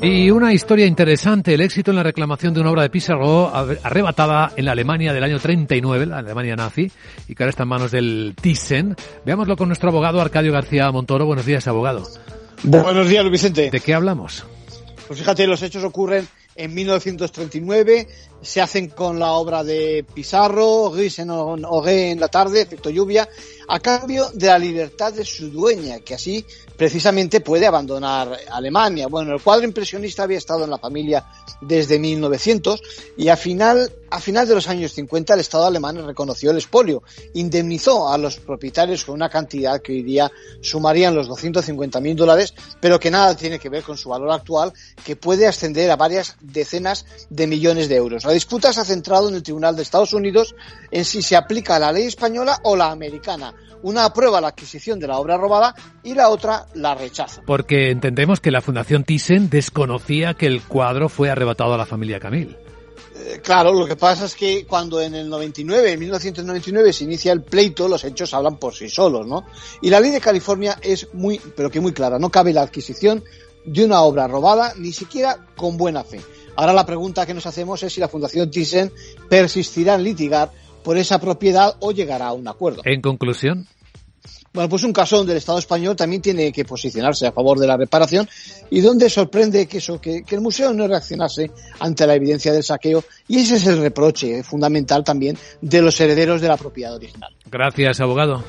Y una historia interesante, el éxito en la reclamación de una obra de Pissarro arrebatada en la Alemania del año 39, la Alemania nazi, y que ahora está en manos del Thyssen. Veámoslo con nuestro abogado Arcadio García Montoro. Buenos días, abogado. Buenos días, Vicente. ¿De qué hablamos? Pues fíjate, los hechos ocurren en 1939, se hacen con la obra de Pizarro, Gris en en la tarde, efecto lluvia, a cambio de la libertad de su dueña, que así precisamente puede abandonar Alemania. Bueno, el cuadro impresionista había estado en la familia desde 1900 y a final, a final de los años 50 el Estado alemán reconoció el expolio, indemnizó a los propietarios con una cantidad que hoy día sumarían los 250 mil dólares, pero que nada tiene que ver con su valor actual, que puede ascender a varias decenas de millones de euros. La disputa se ha centrado en el Tribunal de Estados Unidos en si se aplica la ley española o la americana. Una aprueba la adquisición de la obra robada y la otra la rechaza. Porque entendemos que la Fundación Thyssen desconocía que el cuadro fue arrebatado a la familia Camil. Eh, claro, lo que pasa es que cuando en el 99, en 1999 se inicia el pleito, los hechos hablan por sí solos, ¿no? Y la ley de California es muy, pero que muy clara, no cabe la adquisición de una obra robada ni siquiera con buena fe. Ahora la pregunta que nos hacemos es si la Fundación Thyssen persistirá en litigar por esa propiedad o llegará a un acuerdo. En conclusión. Bueno, pues un caso donde el Estado español también tiene que posicionarse a favor de la reparación y donde sorprende que eso, que, que el museo no reaccionase ante la evidencia del saqueo y ese es el reproche fundamental también de los herederos de la propiedad original. Gracias, abogado.